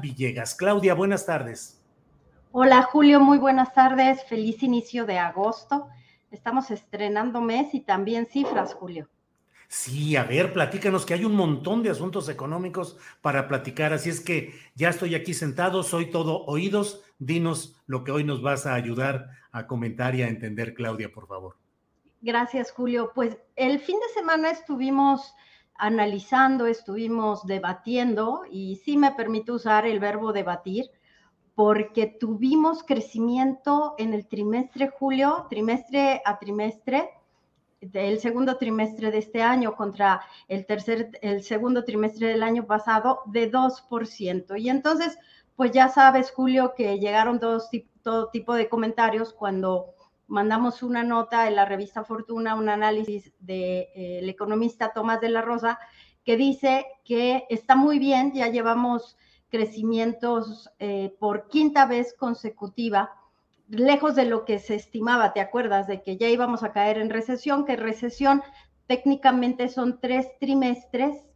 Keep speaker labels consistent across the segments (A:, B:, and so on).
A: Villegas. Claudia, buenas tardes.
B: Hola Julio, muy buenas tardes. Feliz inicio de agosto. Estamos estrenando mes y también cifras, Julio.
A: Sí, a ver, platícanos que hay un montón de asuntos económicos para platicar, así es que ya estoy aquí sentado, soy todo oídos. Dinos lo que hoy nos vas a ayudar a comentar y a entender, Claudia, por favor.
B: Gracias, Julio. Pues el fin de semana estuvimos analizando, estuvimos debatiendo y sí me permito usar el verbo debatir porque tuvimos crecimiento en el trimestre julio, trimestre a trimestre, del segundo trimestre de este año contra el tercer, el segundo trimestre del año pasado de 2%. Y entonces, pues ya sabes, Julio, que llegaron todos, todo tipo de comentarios cuando mandamos una nota en la revista Fortuna, un análisis del de, eh, economista Tomás de la Rosa, que dice que está muy bien, ya llevamos crecimientos eh, por quinta vez consecutiva, lejos de lo que se estimaba, ¿te acuerdas? De que ya íbamos a caer en recesión, que recesión técnicamente son tres trimestres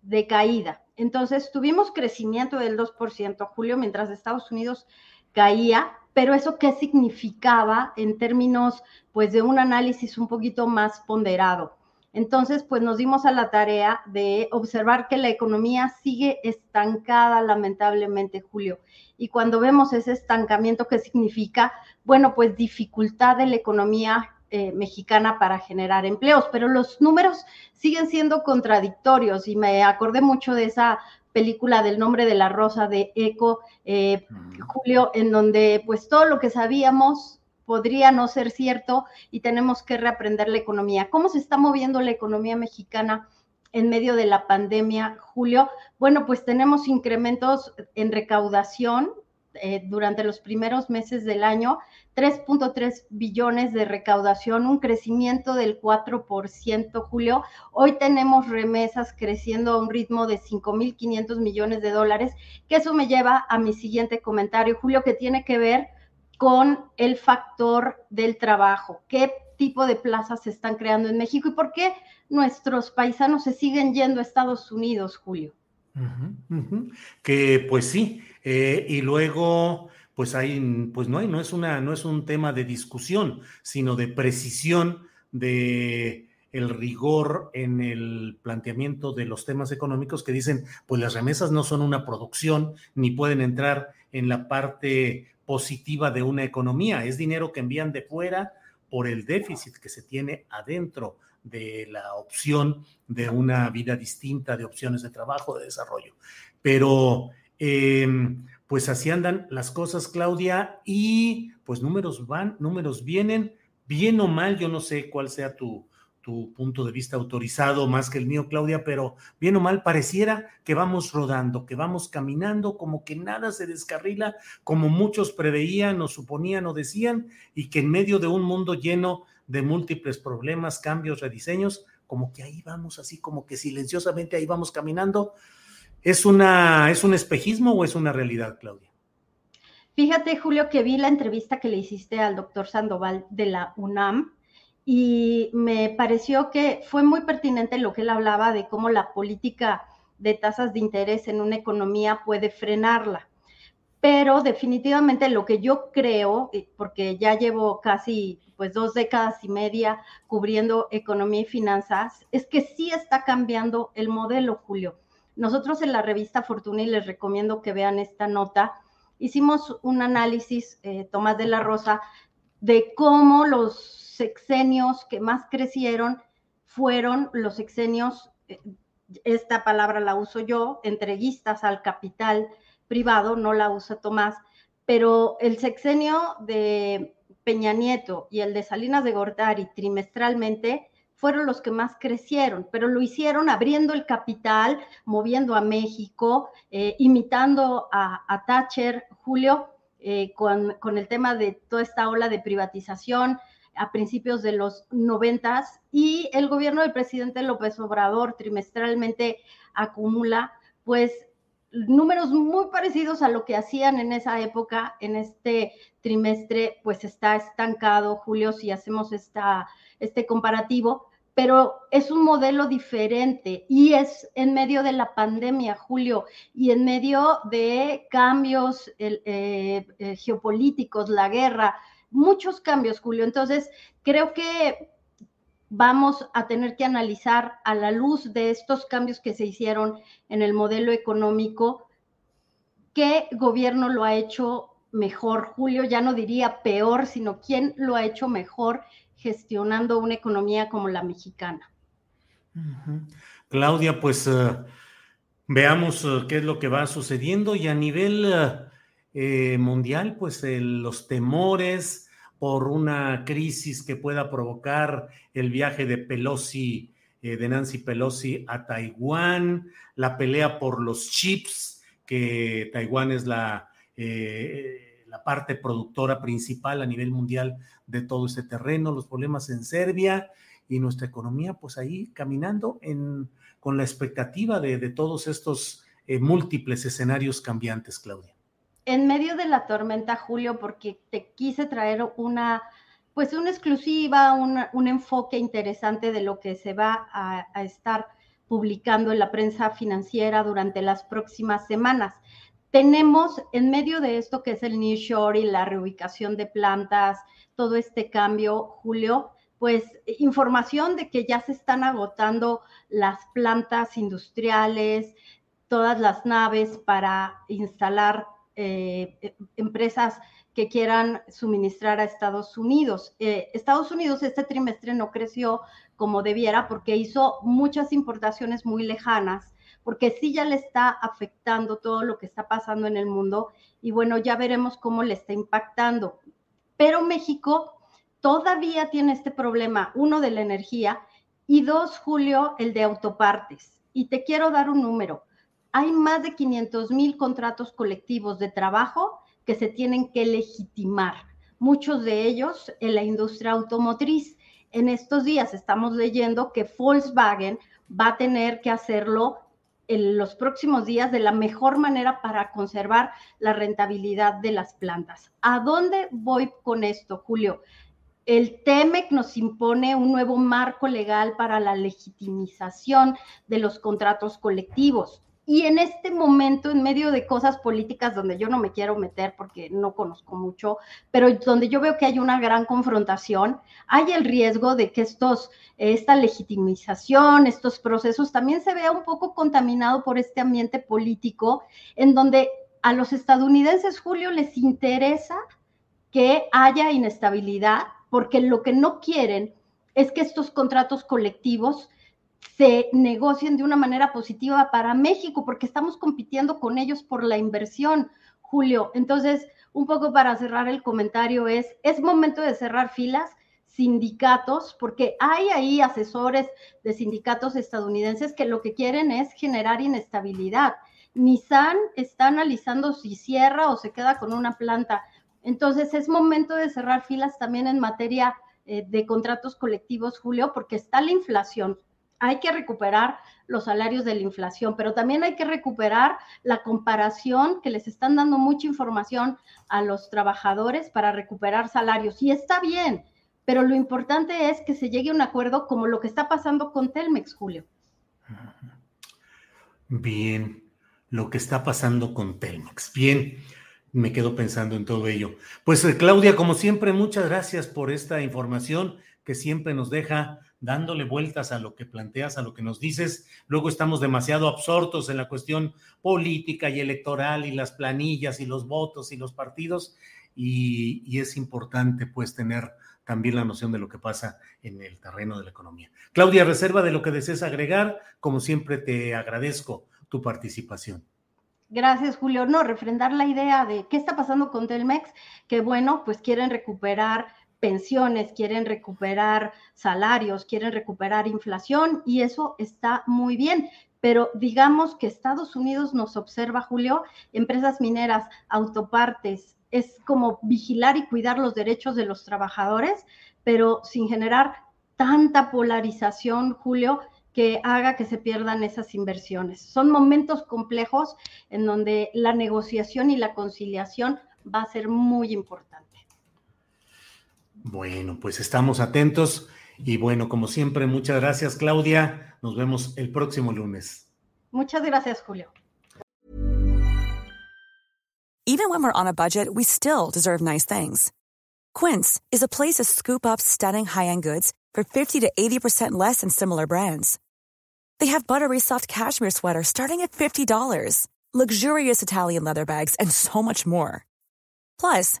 B: de caída. Entonces tuvimos crecimiento del 2%, Julio, mientras Estados Unidos caía, pero eso qué significaba en términos pues de un análisis un poquito más ponderado. Entonces, pues nos dimos a la tarea de observar que la economía sigue estancada lamentablemente, Julio. Y cuando vemos ese estancamiento, ¿qué significa? Bueno, pues dificultad de la economía eh, mexicana para generar empleos, pero los números siguen siendo contradictorios y me acordé mucho de esa película del nombre de la rosa de Eco, eh, Julio, en donde pues todo lo que sabíamos podría no ser cierto y tenemos que reaprender la economía. ¿Cómo se está moviendo la economía mexicana en medio de la pandemia, Julio? Bueno, pues tenemos incrementos en recaudación eh, durante los primeros meses del año, 3.3 billones de recaudación, un crecimiento del 4%, Julio. Hoy tenemos remesas creciendo a un ritmo de 5.500 millones de dólares, que eso me lleva a mi siguiente comentario, Julio, que tiene que ver con el factor del trabajo. ¿Qué tipo de plazas se están creando en México y por qué nuestros paisanos se siguen yendo a Estados Unidos, Julio?
A: Que pues sí, eh, y luego pues hay, pues no hay, no es una, no es un tema de discusión, sino de precisión de el rigor en el planteamiento de los temas económicos que dicen, pues las remesas no son una producción ni pueden entrar en la parte positiva de una economía, es dinero que envían de fuera por el déficit que se tiene adentro de la opción de una vida distinta, de opciones de trabajo, de desarrollo. Pero em, pues así andan las cosas, Claudia, y pues números van, números vienen, bien o mal, yo no sé cuál sea tu, tu punto de vista autorizado más que el mío, Claudia, pero bien o mal pareciera que vamos rodando, que vamos caminando, como que nada se descarrila, como muchos preveían o suponían o decían, y que en medio de un mundo lleno de múltiples problemas, cambios, rediseños, como que ahí vamos, así como que silenciosamente ahí vamos caminando. ¿Es, una, ¿Es un espejismo o es una realidad, Claudia?
B: Fíjate, Julio, que vi la entrevista que le hiciste al doctor Sandoval de la UNAM y me pareció que fue muy pertinente lo que él hablaba de cómo la política de tasas de interés en una economía puede frenarla. Pero definitivamente lo que yo creo, porque ya llevo casi pues dos décadas y media cubriendo economía y finanzas, es que sí está cambiando el modelo, Julio. Nosotros en la revista Fortuna, y les recomiendo que vean esta nota, hicimos un análisis, eh, Tomás de la Rosa, de cómo los sexenios que más crecieron fueron los sexenios, eh, esta palabra la uso yo, entreguistas al capital privado, no la usa Tomás, pero el sexenio de Peña Nieto y el de Salinas de Gortari trimestralmente fueron los que más crecieron, pero lo hicieron abriendo el capital, moviendo a México, eh, imitando a, Thatcher, Julio, eh, con, con, el tema de toda esta ola de privatización a principios de los noventas y el gobierno del presidente López Obrador trimestralmente acumula pues números muy parecidos a lo que hacían en esa época, en este trimestre, pues está estancado, Julio, si hacemos esta, este comparativo, pero es un modelo diferente y es en medio de la pandemia, Julio, y en medio de cambios eh, eh, geopolíticos, la guerra, muchos cambios, Julio. Entonces, creo que vamos a tener que analizar a la luz de estos cambios que se hicieron en el modelo económico, qué gobierno lo ha hecho mejor. Julio ya no diría peor, sino quién lo ha hecho mejor gestionando una economía como la mexicana.
A: Claudia, pues eh, veamos eh, qué es lo que va sucediendo y a nivel eh, mundial, pues los temores, por una crisis que pueda provocar el viaje de Pelosi, eh, de Nancy Pelosi a Taiwán, la pelea por los chips, que Taiwán es la, eh, la parte productora principal a nivel mundial de todo este terreno, los problemas en Serbia y nuestra economía, pues ahí caminando en, con la expectativa de, todos estos eh, múltiples escenarios cambiantes, Claudia
B: en medio de la tormenta, Julio, porque te quise traer una, pues una exclusiva, un enfoque interesante de lo que se va a, estar publicando en la prensa financiera durante las próximas semanas. Tenemos en medio de esto que es el New Shore y la reubicación de plantas, todo este cambio, Julio, pues información de que ya se están agotando las plantas industriales, todas las naves para instalar eh, eh, empresas que quieran suministrar a Estados Unidos. Eh, Estados Unidos este trimestre no creció como debiera porque hizo muchas importaciones muy lejanas, porque sí ya le está afectando todo lo que está pasando en el mundo y bueno, ya veremos cómo le está impactando. Pero México todavía tiene este problema, uno de la energía y dos, Julio, el de autopartes. Y te quiero dar un número hay más de 500 mil contratos colectivos de trabajo que se tienen que legitimar, muchos de ellos en la industria automotriz. En estos días estamos leyendo que Volkswagen va a tener que hacerlo en los próximos días de la mejor manera para conservar la rentabilidad de las plantas. ¿A dónde voy con esto, Julio? El TEMEC nos impone un nuevo marco legal para la legitimización de los contratos colectivos. Y en este momento, en medio de cosas políticas donde yo no me quiero meter porque no conozco mucho, pero donde yo veo que hay una gran confrontación, hay el riesgo de que estos, esta legitimización, estos procesos también se vea un poco contaminado por este ambiente político en donde a los estadounidenses, Julio, les interesa que haya inestabilidad porque lo que no quieren es que estos contratos colectivos se negocien de una manera positiva para México, porque estamos compitiendo con ellos por la inversión, Julio. Entonces, un poco para cerrar el comentario es, es momento de cerrar filas, sindicatos, porque hay ahí asesores de sindicatos estadounidenses que lo que quieren es generar inestabilidad. Nissan está analizando si cierra o se queda con una planta. Entonces, es momento de cerrar filas también en materia eh, de contratos colectivos, Julio, porque está la inflación, hay que recuperar los salarios de la inflación, pero también hay que recuperar la comparación que les están dando mucha información a los trabajadores para recuperar salarios. Y está bien, pero lo importante es que se llegue a un acuerdo como lo que está pasando con Telmex, Julio.
A: Bien, lo que está pasando con Telmex. Bien, me quedo pensando en todo ello. Pues eh, Claudia, como siempre, muchas gracias por esta información que siempre nos deja dándole vueltas a lo que planteas, a lo que nos dices. Luego estamos demasiado absortos en la cuestión política y electoral y las planillas y los votos y los partidos y, es importante pues tener también la noción de lo que pasa en el terreno de la economía. Claudia, reserva de lo que desees agregar. Como siempre, te agradezco tu participación.
B: Gracias, Julio. No, refrendar la idea de qué está pasando con Telmex, que bueno, pues quieren recuperar pensiones, quieren recuperar salarios, quieren recuperar inflación y eso está muy bien. Pero digamos que Estados Unidos nos observa, Julio, empresas mineras, autopartes, es como vigilar y cuidar los derechos de los trabajadores, pero sin generar tanta polarización, Julio, que haga que se pierdan esas inversiones. Son momentos complejos en donde la negociación y la conciliación va a ser muy importante.
A: Bueno, pues estamos atentos y bueno, como siempre, muchas gracias Claudia. Nos vemos el próximo lunes.
B: Muchas gracias, Julio.
C: Even when we're on a budget, we still deserve nice things. Quince is a place to scoop up stunning high-end goods for 50 to 80% less than similar brands. They have buttery soft cashmere sweaters starting at $50, luxurious Italian leather bags, and so much more. Plus,